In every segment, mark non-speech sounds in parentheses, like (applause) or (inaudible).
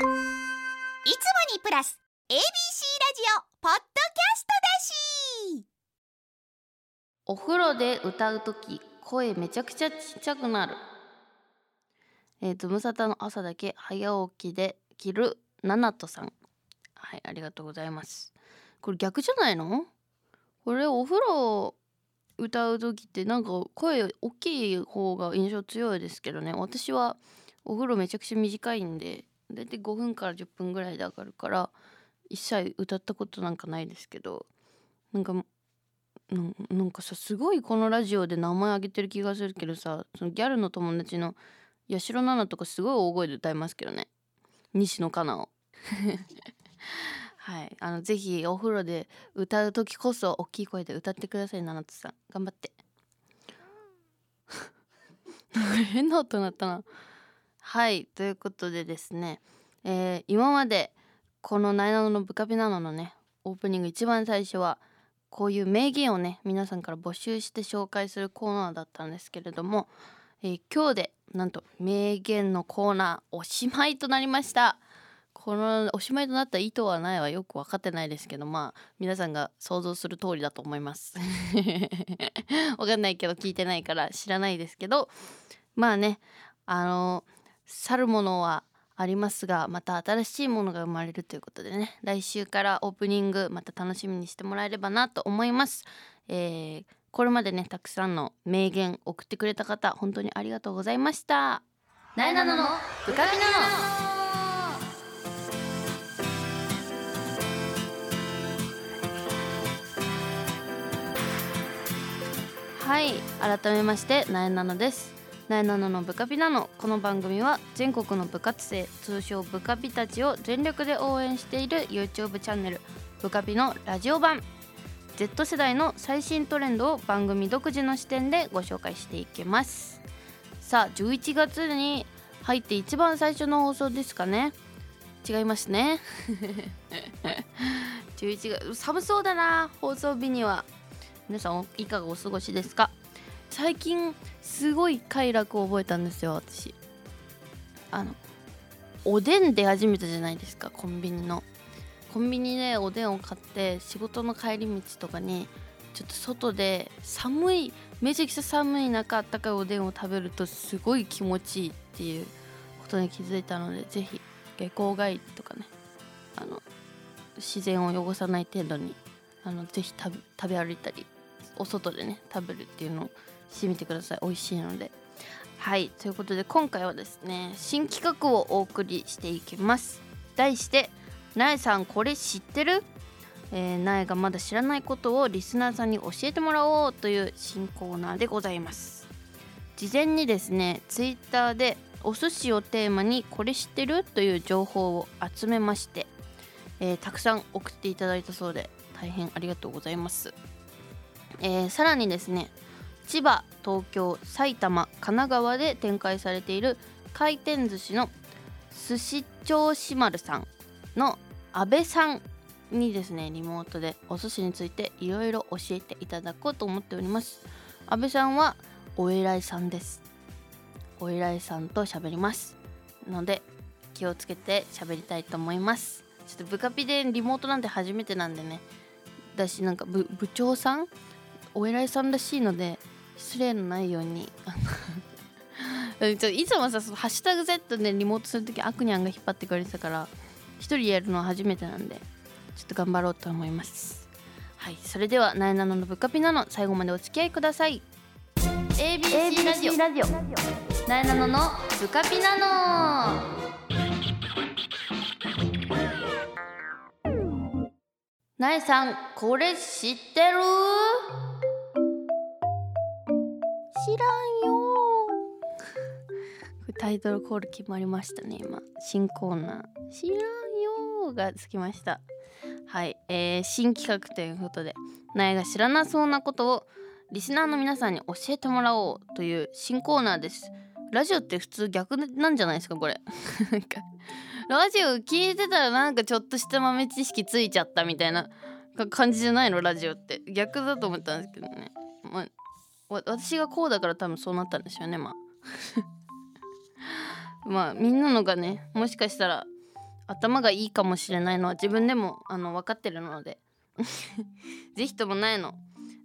いつもにプラス ABC ラジオポッドキャストだし。お風呂で歌うとき声めちゃくちゃちっちゃくなる。えー、ズムサタの朝だけ早起きで着るナナトさん。はいありがとうございます。これ逆じゃないの？これお風呂歌う時ってなんか声大きい方が印象強いですけどね。私はお風呂めちゃくちゃ短いんで大体5分から10分ぐらいで上がるから一切歌ったことなんかないですけどなんかなんなんかさすごいこのラジオで名前挙げてる気がするけどさそのギャルの友達の八代奈々とかすごい大声で歌いますけどね。西野カナを。はい。あのぜひお風呂で歌う時こそ大きい声で歌ってください七つさん。頑張って。変な音鳴ったな。はいということでですね、えー、今までこの「ナイナノのブカピナノ」のねオープニング一番最初はこういう名言をね皆さんから募集して紹介するコーナーだったんですけれども、えー、今日でなんと名言のコーナーおしまいとなりました。このおしまいとなった意図はないはよく分かってないですけどまあ皆さんが想像する通りだと思います。(laughs) 分かんないけど聞いてないから知らないですけどまあねあの去るものはありますがまた新しいものが生まれるということでね。来週からオープニングまた楽しみにしてもらえればなと思います、えー、これまでねたくさんの名言送ってくれた方本当にありがとうございました。なえなののブカビなの。はい改めましてなえなのです。なえなののブカビなのこの番組は全国の部活生通称ブカビたちを全力で応援している YouTube チャンネルブカビのラジオ版。Z 世代の最新トレンドを番組独自の視点でご紹介していきます。さあ11月に入って一番最初の放送ですかね。違いますね。(laughs) 11月寒そうだな放送日には。皆さんいかがお過ごしですか？最近すごい快楽を覚えたんですよ私。あのおでん出始めたじゃないですかコンビニの。コンビニでおでんを買って仕事の帰り道とかにちょっと外で寒いめちゃくちゃ寒い中あったかいおでんを食べるとすごい気持ちいいっていうことに気づいたので是非下校帰りとかねあの自然を汚さない程度にあのぜひ食べ歩いたりお外でね食べるっていうのをしてみてください。美味しいので。はい。ということで今回はですね新企画をお送りしていきます。題して「なえさんこれ知ってる?」えー、なえがまだ知らないことをリスナーさんに教えてもらおうという新コーナーでございます。事前にですねツイッターでお寿司をテーマにこれ知ってる？という情報を集めまして、えー、たくさん送っていただいたそうで大変ありがとうございます。えー、さらにですね千葉東京埼玉神奈川で展開されている回転寿司の寿司銚子丸さんの阿部さんにですねリモートでお寿司についていろいろ教えていただこうと思っております。阿部さんはお偉いさんです。お偉いさんと喋ります。ので気をつけて喋りたいと思います。ちょっと部下ピでリモートなんて初めてなんでね。だしなんか部長さん？お偉いさんらしいので失礼のないように。(laughs) いつもさそのハッシュタグ Z でリモートする時アクニャンが引っ張ってくれてたから一人やるのは初めてなんでちょっと頑張ろうと思います。はいそれではなえなののブカピナの最後までお付き合いください。ABC ラジオ。ラジオ。なえなののブカピナの。なえさんこれ知ってる？知らんよ。タイトルコール決まりましたね今。新コーナー。知らんよがつきました。はい、えー、新企画ということで苗が知らなそうなことをリスナーの皆さんに教えてもらおうという新コーナーです。ラジオって普通逆なんじゃないですかこれ。(laughs) なんかラジオ聞いてたらなんかちょっとした豆知識ついちゃったみたいな感じじゃないの？ラジオって。逆だと思ったんですけどね、まあ、私がこうだから多分そうなったんですよねまあ。(laughs) まあみんなのがねもしかしたら頭がいいかもしれないのは自分でもあの分かってるので。(laughs) ぜひともないの。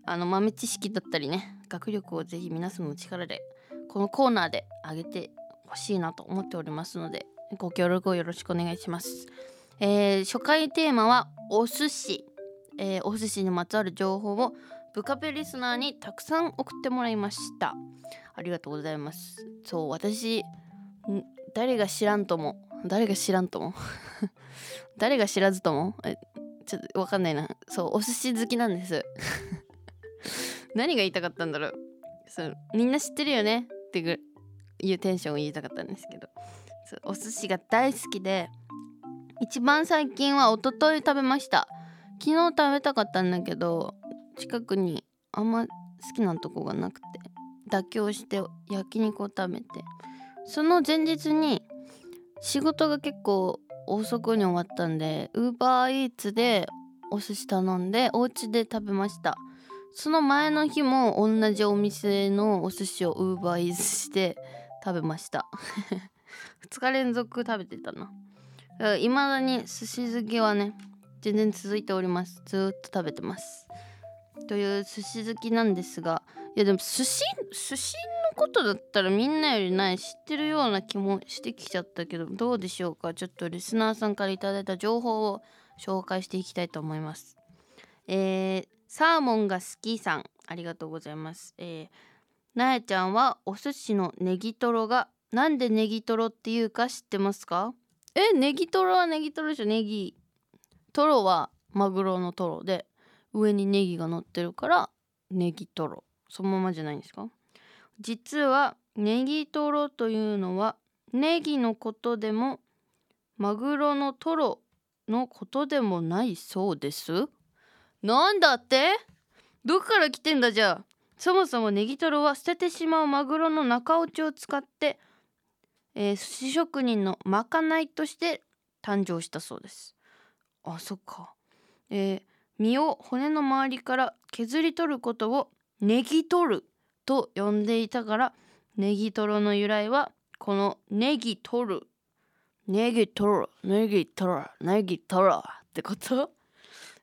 あの豆知識だったりね学力をぜひ皆さんの力でこのコーナーで上げてほしいなと思っておりますのでご協力をよろしくお願いします、えー初回テーマはお寿司、えーお寿司にまつわる情報をブカペリスナーにたくさん送ってもらいました。ありがとうございます。そう私誰が知らんとも誰が知らんとも (laughs) 誰が知らずともえちょっとわかんないな。そうお寿司好きなんです。(laughs) 何が言いたかったんだろう。そうみんな知ってるよね？ってぐいうテンションを言いたかったんですけど。そうお寿司が大好きで一番最近は一昨日食べました。昨日食べたかったんだけど近くにあんま好きなとこがなくて妥協して焼肉を食べてその前日に仕事が結構遅くに終わったんでウーバーイーツでお寿司頼んでお家で食べました。その前の日も同じお店のお寿司をウーバーイーツして食べました。(laughs) 2日連続食べてたな。いまだに寿司好きはね全然続いております。ずっと食べてます。という寿司好きなんですがいやでも寿司寿司のことだったらみんなよりない知ってるような気もしてきちゃったけどどうでしょうか？ちょっとリスナーさんからいいた情報を紹介していきたいと思います。えー、サーモンが好きさんありがとうございます。えー、なえちゃんはお寿司のネギトロがなんでネギトロっていうか知ってますか？えネギトロはネギトロでしょ。ネギトロはマグロのトロで。上にネギが乗ってるからネギトロ。そのままじゃないんですか？実はネギトロというのはネギのことでもマグロのトロのことでもないそうです。なんだって？どこから来てんだじゃあ？そもそもネギトロは捨ててしまうマグロの中落ちを使って、えー寿司職人のまかないとして誕生したそうです。あそっか。えー身を骨の周りから削り取ることをネギ取ると呼んでいたからネギトロの由来はこのネギ取る。ネギ取る。ネギ取る。ネギ取るってこと？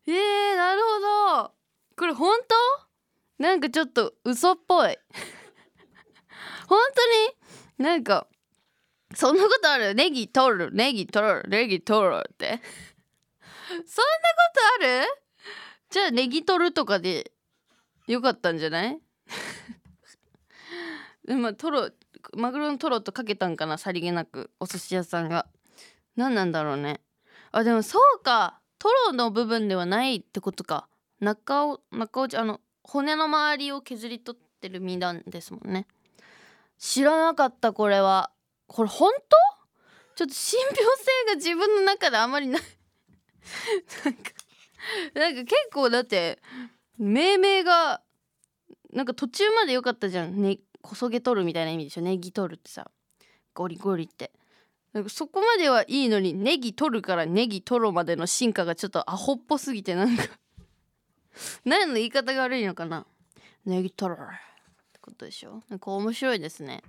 えー、なるほど。これ本当？なんかちょっと嘘っぽい。(laughs) 本当に？なんかそんなことある？ネギ取る。ネギ取る。ネギ取るって。(laughs) そんなことある？じゃあネギ取るとかでよかったんじゃない？(laughs) でもトロマグロのトロとかけたんかなさりげなく。お寿司屋さんが。何なんだろうね。あでもそうか。トロの部分ではないってことか。中を中落ちあの骨の周りを削り取ってる身なんですもんね。知らなかったこれは。これ本当？ちょっと信憑性が自分の中であまりない。(laughs) なんか (laughs) なんか結構だって命名がなんか途中まで良かったじゃん。ねこそげ取るみたいな意味でしょ。ネギ取るってさ。ゴリゴリって。なんかそこまではいいのにネギ取るからネギ取るまでの進化がちょっとアホっぽすぎてなんか。(laughs) 何の言い方が悪いのかな。ネギ取るってことでしょ。なんか面白いですね。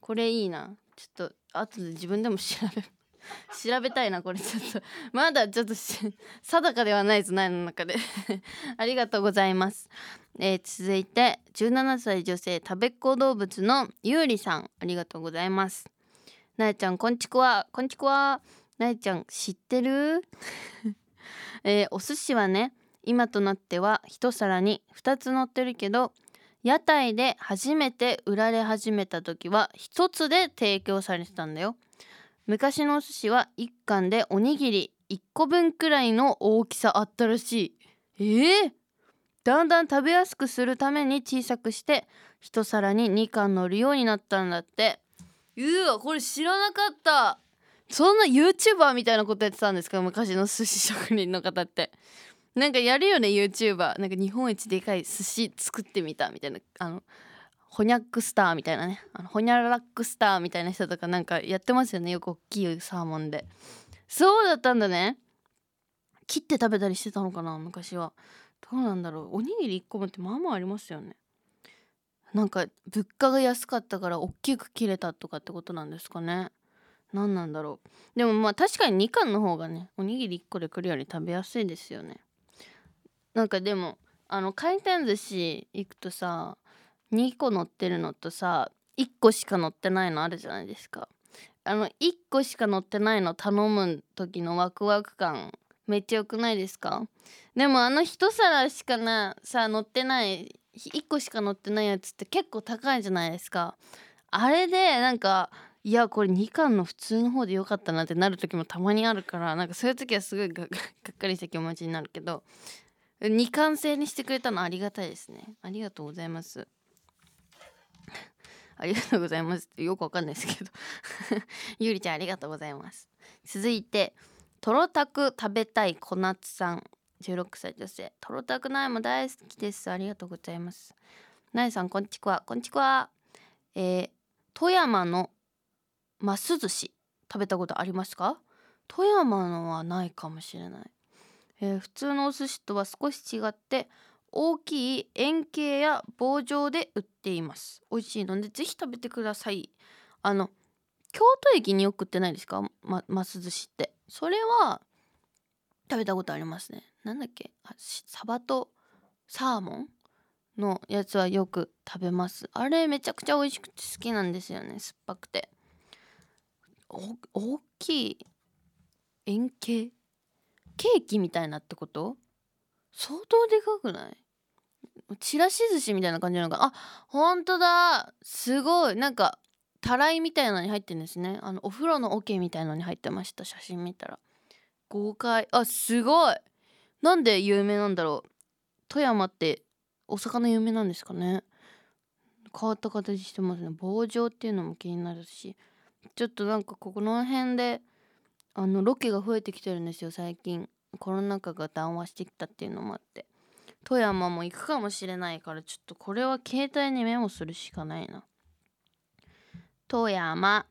これいいな。ちょっと後で自分でも調べ調べたいなこれ。ちょっと。まだちょっと定かではないです苗の中で。(laughs) ありがとうございます、えー続いて17歳女性食べっ子動物のゆうりさんありがとうございます。なえちゃんこんちくわ。こんちくわ。なえちゃん知ってる？(laughs) えーお寿司はね今となっては一皿に2つ乗ってるけど屋台で初めて売られ始めた時は1つで提供されてたんだよ。昔のお寿司は1貫でおにぎり1個分くらいの大きさあったらしい。えー、だんだん食べやすくするために小さくして一皿に2貫乗るようになったんだって。うわこれ知らなかった。そんな YouTuber みたいなことやってたんですか？昔の寿司職人の方って。なんかやるよね YouTuber なんか日本一でかい寿司作ってみたみたいな。あのホニャックスターみたいなね。あのホニャラックスターみたいな人とかなんかやってますよね。よく大きいサーモンで。そうだったんだね。切って食べたりしてたのかな昔は。どうなんだろう。おにぎり1個分ってまあまあありますよね。なんか物価が安かったから大きく切れたとかってことなんですかね。何なんだろう。でもまあ確かに2貫の方がねおにぎり1個で来るより食べやすいですよね。なんかでもあの回転寿司行くとさ2個乗ってるのとさ1個しか乗ってないのあるじゃないですか。あの1個しか乗ってないの頼む時のワクワク感めっちゃ良くないですか？でもあの一皿しかなさ乗ってない1個しか乗ってないやつって結構高いじゃないですか。あれでなんかいやこれ2巻の普通の方でよかったなってなる時もたまにあるからなんかそういう時はすごいが (laughs) がっかりした気持ちになるけど2巻制にしてくれたのありがたいですね。ありがとうございます。ありがとうございます。っ (laughs) てよくわかんないですけど。(laughs) ゆりちゃんありがとうございます。続いてとろたく食べたい小夏さん。16歳女性。とろたくないも大好きです。ありがとうございます。なえさんこんちくわこんちくわえー、富山のます寿司。食べたことありますか？富山のはないかもしれない、えー、普通のお寿司とは少し違って大きい円形や棒状で売っています。美味しいのでぜひ食べてください。あの京都駅によく売ってないですか？まます寿司って。それは食べたことありますね。なんだっけ？あサバとサーモンのやつはよく食べます。あれめちゃくちゃ美味しくて好きなんですよね。酸っぱくて。大きい円形？ケーキみたいなってこと？相当でかくない？ちらし寿司みたいな感じなのかあ本当だ。すごい。なんかたらいみたいなのに入ってるんですね。あのお風呂の桶みたいのに入ってました。写真見たら。豪快。あすごい。なんで有名なんだろう。富山ってお魚有名なんですかね。変わった形してますね。棒状っていうのも気になるし。ちょっとなんかここの辺であのロケが増えてきてるんですよ最近。コロナ禍が談話してきたっていうのもあって。富山も行くかもしれないからちょっとこれは携帯にメモするしかないな。富山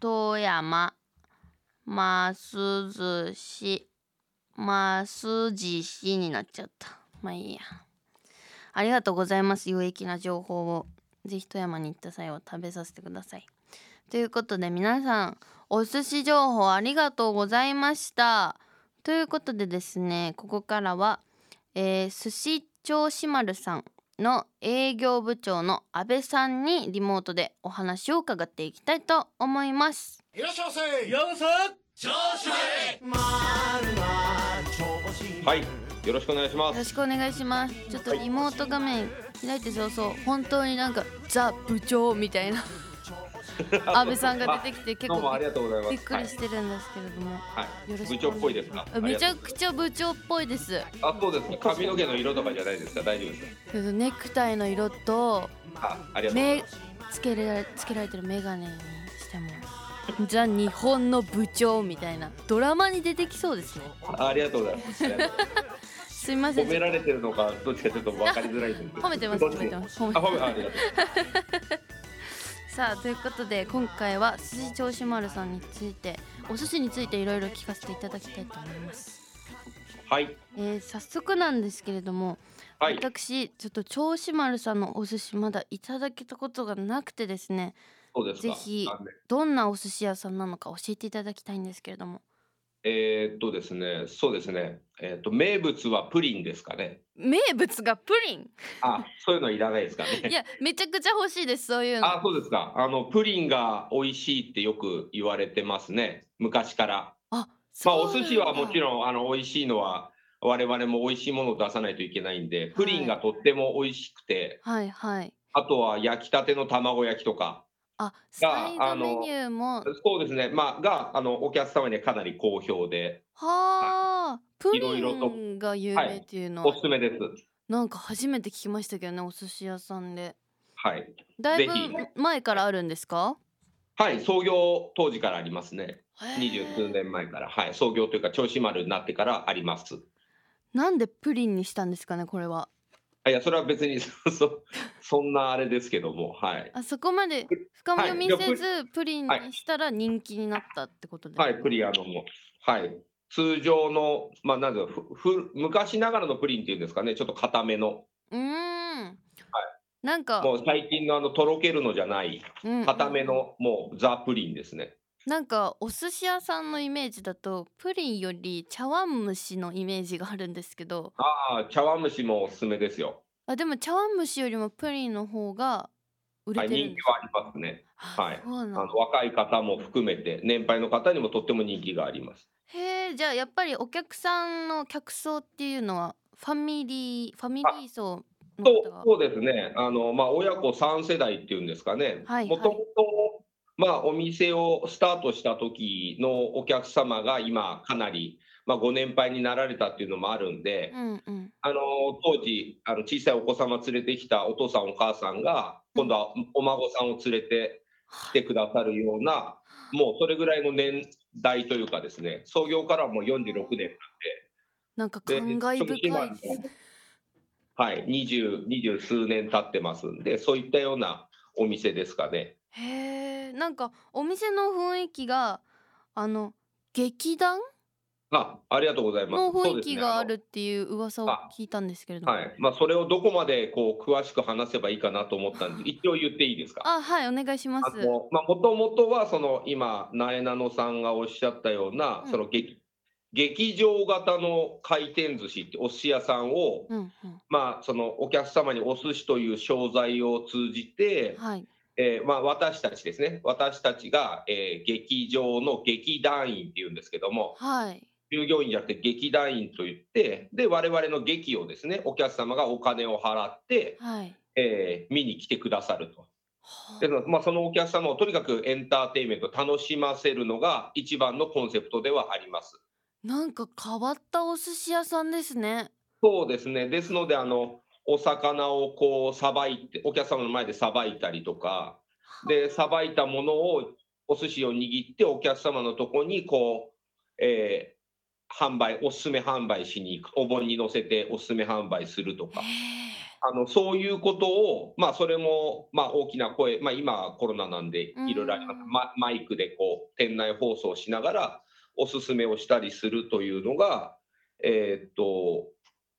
富山ます寿司ます寿司になっちゃった。まあいいや。ありがとうございます有益な情報を。ぜひ富山に行った際は食べさせてください。ということで皆さんお寿司情報ありがとうございました。ということでですねここからは、えー、寿司銚子丸さんの営業部長の安倍さんにリモートでお話を伺っていきたいと思います。いらっしゃいませ。ようこそ調子まる調子はいよろしくお願いしまよろすしくお願いします。ちょっとリモート画面開いて早々本当になんかザ部長みたいな (laughs) 安倍さんが出てきて結構びっくりしてるんですけれども、はい、よろしく部長っぽいですか？あめちゃくちゃ部長っぽいです。あそうですね。髪の毛の色とかじゃないですか？大丈夫ですけどネクタイの色と目ます。つけられつけられてるメガネにしてもザ日本の部長みたいなドラマに出てきそうですね。あありがとうございます。す (laughs) すいません。褒められてるのかどっちかちょっと分かりづらいんです褒めてます褒めてます。褒めてあ褒めあありがとうさあということで今回は寿司銚子丸さんについてお寿司についていろいろ聞かせていただきたいと思います、はい。えー早速なんですけれども、はい。私ちょっと銚子丸さんのお寿司まだいただけたことがなくてですね。そうですか。ぜひどんなお寿司屋さんなのか教えていただきたいんですけれどもえー、っとですねそうですね。えーっと名物はプリンですかね。名物がプリン？あそういうのいらないですかね。いやめちゃくちゃ欲しいですそういうの。あそうですか。あのプリンが美味しいってよく言われてますね。昔から。あまあお寿司はもちんろんあの美味しいのは我々も美味しいものを出さないといけないんでプリンがとっても美味しくて、はいはい。あとは焼きたての卵焼きとかあサイドメニューも。そうですね。まあがあのお客様にはかなり好評で。はあ。プリンが有名っていうのは。おすすめです。なんか初めて聞きましたけどねお寿司屋さんで。はい。だいぶ前からあるんですか？はい。創業当時からありますね。へ二十数ー年前から。はい。創業というか銚子丸になってからあります。なんでプリンにしたんですかねこれは。あいやそれは別に (laughs) そそそんなあれですけどもはい。あそこまで深読みはい。せずプリンにしたら人気になったってことですか？はい、プリンあのもう、はい、通常の、まあ、なんだふふ昔ながらのプリンっていうんですかね、ちょっと固めの、うーん。なんかもう最近のあのとろけるのじゃない、うん。固めの、もうザ・プリンですね。なんかお寿司屋さんのイメージだとプリンより茶碗蒸しのイメージがあるんですけど。ああ、茶碗蒸しもおすすめですよ。あでも茶碗蒸しよりもプリンの方が売はい、れてるんです人気はありますね。あはい。そうなんだ。あの若い方も含めて、年配の方にもとっても人気があります。へえじゃあやっぱりお客さんの客層っていうのはファミリーファミリー層のそうそうですね、あのまあ、親子3世代っていうんですかね、はいもともと、まあ、お店をスタートした時のお客様が今、かなり、まあ、ご年配になられたっていうのもあるんで、うんうん。あの当時あの、小さいお子様連れてきたお父さん、お母さんが、今度はお孫さんを連れて来てくださるような、もうそれぐらいの年代というかですね、創業からはもう46年なんかで感慨深い。今ですはい、二十二十数年経ってますんで、そういったようなお店ですかね。へえなんかお店の雰囲気があの劇団？あ、ありがとうございます。の雰囲気があるっていう噂をあ聞いたんですけれども。あのはい、まあ、それをどこまでこう詳しく話せばいいかなと思ったんで、(laughs) 一応言っていいですか？あはいお願いします。まあ、もともとは、その今、なえなのさんがおっしゃったような、うん。その劇。劇場型の回転寿司ってお寿司屋さんを、うんうん。まあ、そのお客様にお寿司という商材を通じて、はいえーまあ、私たちですね、私たちが、えー劇場の劇団員っていうんですけども、はい。従業員じゃなくて劇団員といって、で、我々の劇をですね、お客様がお金を払って、はい。えー見に来てくださると。はでまあ、そのお客様をとにかくエンターテインメント、楽しませるのが一番のコンセプトではあります。なんか変わったお寿司屋さんですね。そうですね、ですので、あのお魚をこうさばいて、お客様の前でさばいたりとか、で、さばいたものを、お寿司を握って、お客様のとこにこう、えー販売、おすすめ販売しに行く、お盆に乗せておすすめ販売するとか、へあのそういうことを、まあ、それも、まあ、大きな声、まあ、今はコロナなんで、いろいろあります。うん。ママイクでこう店内放送しながら、おすすめをしたりするというのが、えーっと、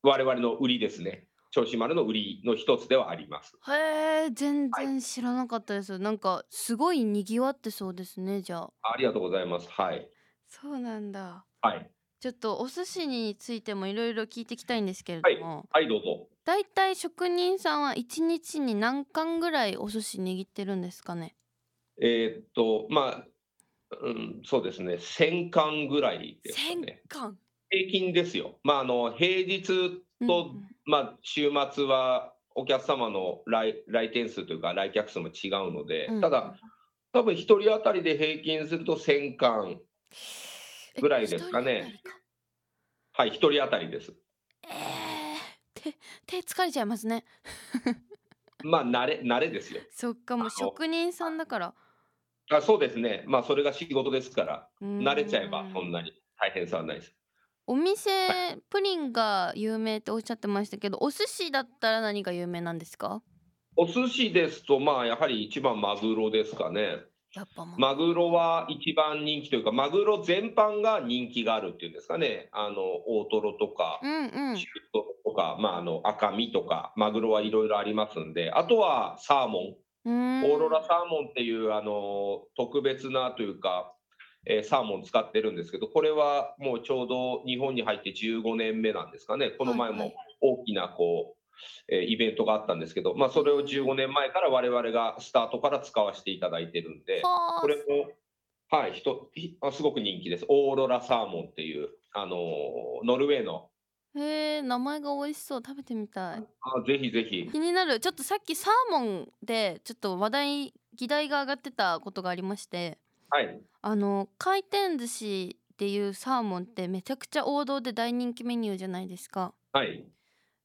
我々の売りですね。銚子丸の売りの一つではあります。えへえ全然知らなかったです、なんかすごい賑わってそうですねじゃあありがとうございます。はい。そうなんだはい。ちょっとお寿司についてもいろいろ聞いていきたいんですけれども、はい、どうぞ。だいたい職人さんは一日に何貫ぐらいお寿司握ってるんですかね？えーっと、まあ、うん、そうですね。1000巻ぐらいですか千ね。貫平均ですよ。まあ、あの、平日と、うんうんまあ、週末はお客様の来来店数というか来客数も違うので、うんただ、多分1人当たりで平均すると1000巻、えぐらいですかねはい、1人当たりです。えー、手手疲れちゃいますね (laughs) まあ、慣れ、慣れですよ。そっかもう職人さんだからあそうですね。まあ、それが仕事ですから、慣慣れちゃえばそんなに大変さはないです。お店、プリンが有名っておっしゃってましたけどお寿司だったら何が有名なんですか？お寿司ですと、まあ、やはり一番マグロですかね。やっぱまマグロは一番人気というか、マグロ全般が人気があるっていうんですかね。あの、大トロとか、うんうん。中トロとか、まあ、あの赤身とか、マグロはいろいろありますんで、あとはサーモン、オーロラサーモンっていうあの特別なというか、えーサーモン使ってるんですけど、これはもうちょうど日本に入って15年目なんですかね、この前も大きなこう、えーイベントがあったんですけど、まあ、それを15年前から我々がスタートから使わせていただいてるんで、はあ。これも、はい、ひとひあすごく人気です。オーロラサーモンっていう、あのノルウェーの。へえ名前が美味しそう。食べてみたい。あぜひぜひ。気になる。ちょっとさっきサーモンでちょっと話題議題が上がってたことがありましてはい。あの回転寿司っていうサーモンってめちゃくちゃ王道で大人気メニューじゃないですかはい。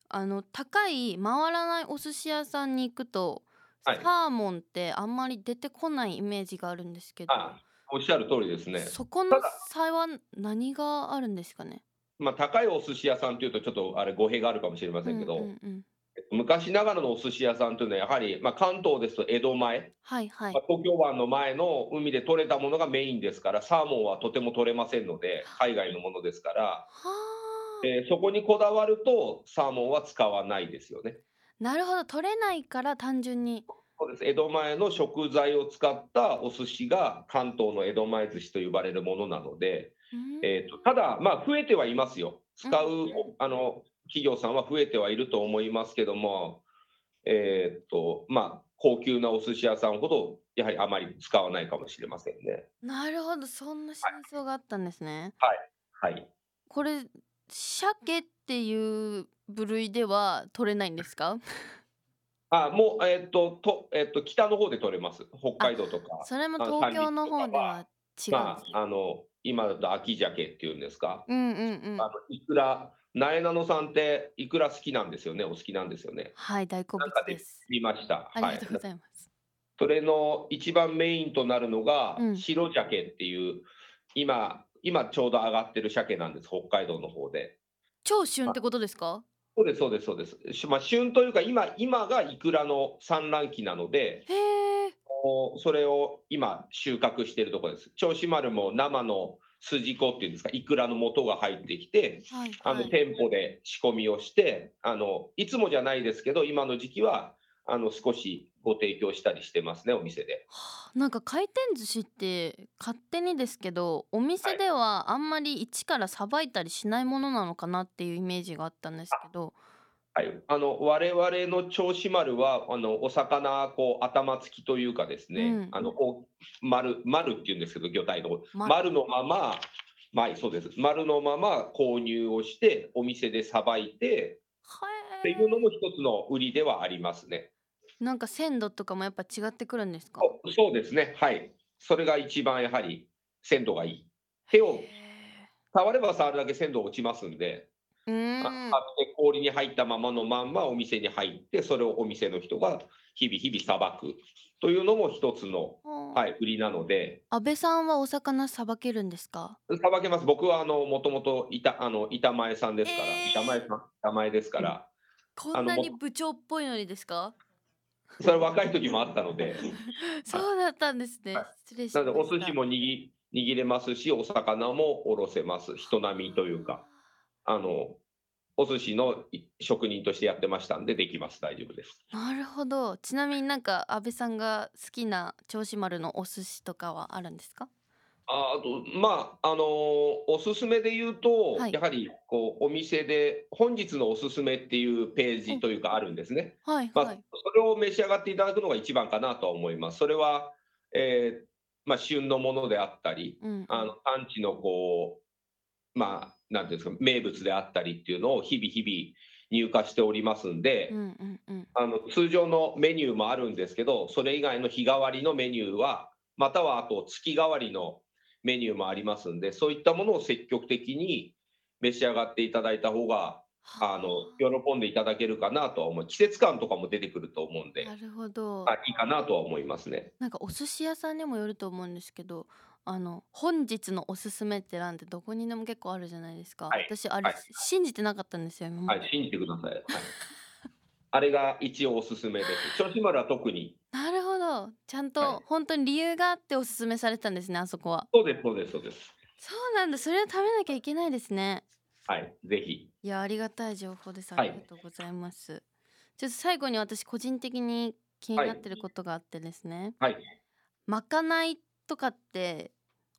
あの高い回らないお寿司屋さんに行くと、はいサーモンってあんまり出てこないイメージがあるんですけどあおっしゃる通りですね。そこのただ差は何があるんですかね？まあ、高いお寿司屋さんというと、ちょっとあれ、語弊があるかもしれませんけど、うんうんうん昔ながらのお寿司屋さんというのは、やはり、まあ、関東ですと江戸前、はいはい。まあ、東京湾の前の海で取れたものがメインですから、サーモンはとても取れませんので、海外のものですから、はあ。えーそこにこだわると、サーモンは使わないですよね。なるほど。取れないから単純に。そうです。江戸前の食材を使ったお寿司が関東の江戸前寿司と呼ばれるものなので、うん。えー、とただ、まあ、増えてはいますよ。使う、うん。あの企業さんは増えてはいると思いますけども、えーとまあ、高級なお寿司屋さんほど、やはりあまり使わないかもしれませんね。なるほどそんな真相があったんですね。はい、これ鮭っていう部類では取れないんですか？(laughs) あもう、えーととえー、と北の方で取れます、北海道とか。それもあ東京の方では違うんですよ。まあ、あの今だと秋鮭っていうんですか、うんうんうんあ。のいくら、なえなのさんっていくら好きなんですよね、お好きなんですよね？はい大好物なんかでです。見ました。ありがとうございます。それの一番メインとなるのがうん白鮭っていう、今、今ちょうど上がってる鮭なんです、北海道の方で。超旬ってことですか？そうです、そうです、そうです。しまあ、旬というか、今、今がイクラの産卵期なので、へそれを今、収穫しているところです。銚子丸も生の筋子っていうんですか、イクラの元が入ってきて、はいあのはい。店舗で仕込みをしてあの、いつもじゃないですけど、今の時期はあの少しご提供したりしてますね、お店で。はあなんか回転寿司って勝手にですけどお店ではあんまり一からさばいたりしないものなのかなっていうイメージがあったんですけどはい、あの我々の銚子丸はあのお魚こう頭付きというかですね、うん。あのこう丸丸っていうんですけど魚体のま丸。のまま、まあ、そうです。丸のまま購入をしてお店でさばいてっていうのも一つの売りではありますね。なんか鮮度とかもやっぱ違ってくるんですか？そうですね。はい。それが一番やはり鮮度がいい。手をへ触れば触るだけ鮮度落ちますんで、氷に入ったままのまんまお店に入ってそれをお店の人が日々日々さばくというのも一つの、ははい、売りなので。安倍さんはお魚さばけるんです？かさばけます。僕はあのもともと板あの板前さんですから、えー。板前さん板前ですから、こんなに部長っぽいのにですか？それ若い時もあったので。(laughs) そうだったんですね。はい。失礼しなました。のでお寿司も握握れますしお魚もおろせます。人並みというかあのお寿司のい職人としてやってましたんでできます。大丈夫です。なるほど。ちなみになんか安倍さんが好きな銚子丸のお寿司とかはあるんですか？ああとまああのーおすすめで言うと、はい。やはりこうお店で本日のおすすめっていうページというかあるんですね。まあ、はい。はいそれを召し上がっていただくのが一番かなとは思います。それは、えーまあ、旬のものであったり、うん。あの産地のこうまあなんていうんですか名物であったりっていうのを日々日々入荷しておりますんで、うんうんうん。あの通常のメニューもあるんですけど、それ以外の日替わりのメニューは、またはあと月替わりのメニューもありますんで、そういったものを積極的に召し上がっていただいた方が、あ。の喜んでいただけるかなとは思う、季節感とかも出てくると思うんで、なるほど。あいいかなとは思いますね。なんかお寿司屋さんにもよると思うんですけどあの本日のおすすめって欄ってどこにでも結構あるじゃないですか、はい。私あれ、はい。信じてなかったんですよはい、信じてください。はい、あれが一応おすすめです。銚子丸は特に。なるほど。ちゃんはい。と本当に理由があっておすすめされたんですねあそこは。そうです、そうです、そうです。そうなんだ。それを食べなきゃいけないですね。はい、ぜひ。いやありがたい情報です。あはい。りがとうございます、ちょっと最後に私個人的に気になってることがあってですね、はい。まかないとかって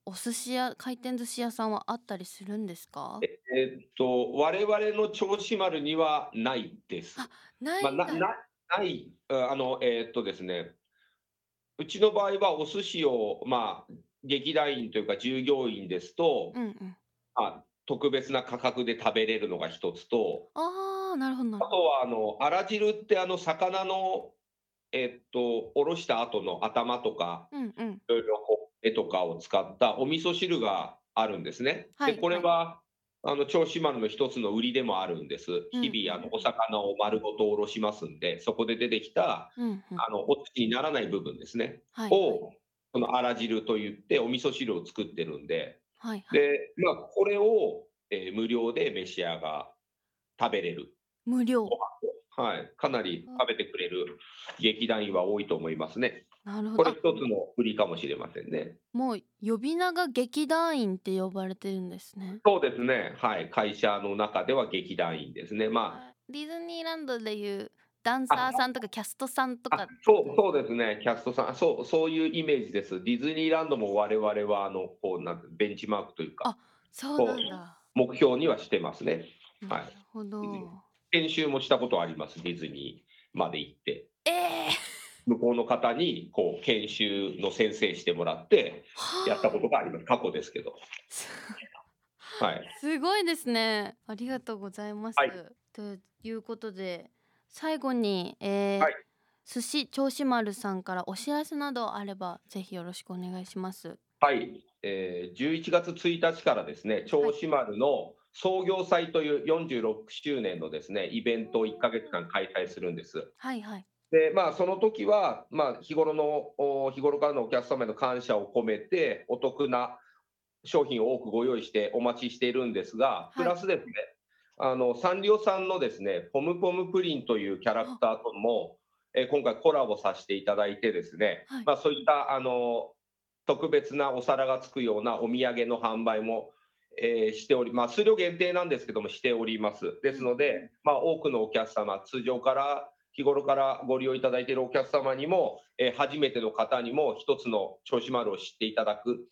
お寿司屋回転寿司屋さんはあったりするんですか？えーっと、我々の銚子丸にはないです。あないまあ、ななない、ああの、えーっとですね、うちの場合はお寿司を、まあ、劇団員というか従業員ですと、うんうん。まあ、特別な価格で食べれるのが一つと、ああなるほど。あとは、あの、あら汁って、あの、魚の、えーっと、おろした後の頭とか、どうんうんいろいろこう絵とかを使ったお味噌汁があるんですね。はいで、これは、あの銚子丸の一つの売りでもあるんです。うん日々あのお魚を丸ごとおろしますんで、そこで出てきたうんうんあのお月にならない部分ですね。はいをこのあら汁といってお味噌汁を作ってるんで、はいはいでまあこれを、えー無料で召し上が食べれる。無料はい、かなり食べてくれる劇団員は多いと思いますね。なるほこれどあ一つの売りかもしれませんね。もう呼び名が劇団員って呼ばれてるんですねそうですね。はい。会社の中では劇団員ですね。まディズニーランドでいうダンサーさんとかキャストさんとあか？そうそうですね、キャストさん、そうそういうイメージです。ディズニーランドも我々はあのこうなんてベンチマークというか、そうなんだ目標にはしてますね。はないるほど研修もしたことあります、ディズニーまで行って。ええ向こうの方にこう研修の先生してもらってはあやったことがあります。過去ですけど。はい。すごいですね。ありがとうございます。はいということで最後に、えーはい寿司銚子丸さんからお知らせなどあればぜひよろしくお願いします。はい、えー、11月1日からですね、銚子丸の創業祭という46周年のですね、イベントを1ヶ月間開催するんです。はいはい。で、まあ、その時は、まあ、日頃の、お日頃からのお客様への感謝を込めて、お得な商品を多くご用意してお待ちしているんですが、いプラスですね、あの、サンリオさんのですね、ポムポムプリンというキャラクターとも、えー今回コラボさせていただいてですね、はいまあ、そういった、あの、特別なお皿がつくようなお土産の販売も、えーしております。数量限定なんですけども、しております。ですので、まあ、多くのお客様、通常から日頃からご利用いただいているお客様にも、えー初めての方にも一つの銚子丸を知っていただく、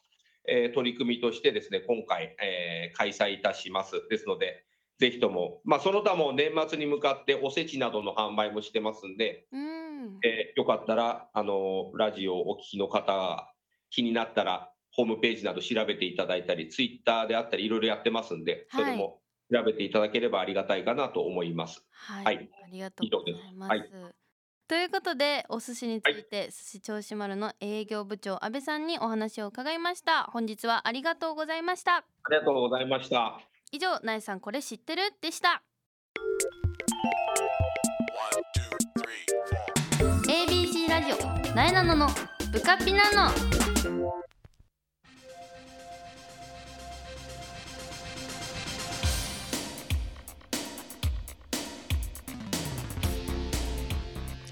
えー取り組みとしてですね、今回、えー開催いたします。ですので、ぜひとも、まあ、その他も年末に向かっておせちなどの販売もしてますんで、うん。えーよかったら、あのラジオをお聞きの方が気になったら、ホームページなど調べていただいたり、ツイッターであったり、いろいろやってますんで、それも調べていただければありがたいかなと思います。はい、はい。ありがとうございます。以上でということでお寿司について、寿司銚子丸の営業部長安倍さんにお話を伺いました。本日はありがとうございました。ありがとうございました。以上なえさんこれ知ってる？でした。ABC ラジオなえなののブカピナノ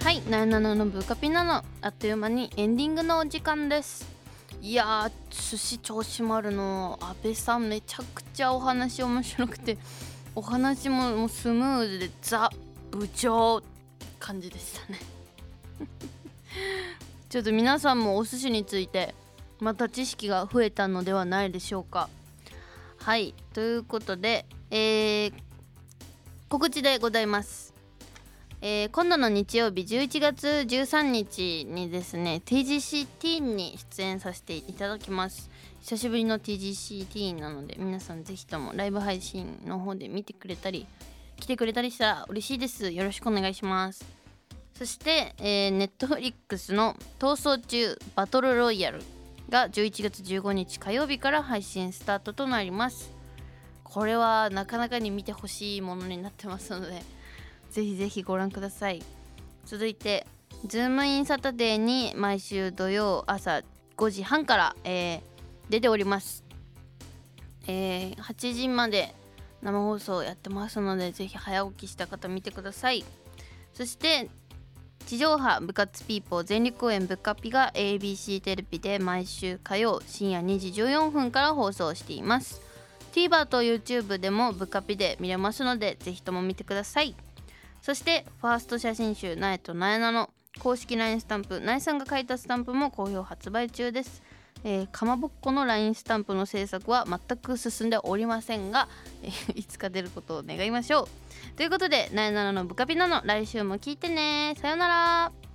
はいなえなののブカピナノあっという間にエンディングのお時間です。いやー寿司銚子丸の。安倍さんめちゃくちゃお話面白くてお話ももうスムーズでザ部長って感じでしたね。(laughs) ちょっと皆さんもお寿司についてまた知識が増えたのではないでしょうか。はいということで、えー告知でございます。えー今度の日曜日11月13日にですね TGC ティーンに出演させていただきます。久しぶりの TGC teen なので皆さんぜひともライブ配信の方で見てくれたり来てくれたりしたら嬉しいです。よろしくお願いします。そして、えー、Netflix の「逃走中バトルロイヤル」が11月15日火曜日から配信スタートとなります。これはなかなかに見てほしいものになってますのでぜひぜひご覧ください。続いて「ズームインサタデー」に毎週土曜朝5時半から、えー出ております、えー8時まで生放送やってますのでぜひ早起きした方見てください。そして地上波部活ピーポー全力応援ぶっかぴが ABC テレビで毎週火曜深夜2時14分から放送しています。TVer と YouTube でもぶっかぴで見れますのでぜひとも見てください。そしてファースト写真集「なえとなえなの」公式 LINE スタンプなえさんが書いたスタンプも好評発売中です、えーかまぼっこの LINE スタンプの制作は全く進んでおりませんが、えー (laughs) いつか出ることを願いましょう。ということでなえなののブカピナの来週も聞いてね。さよなら。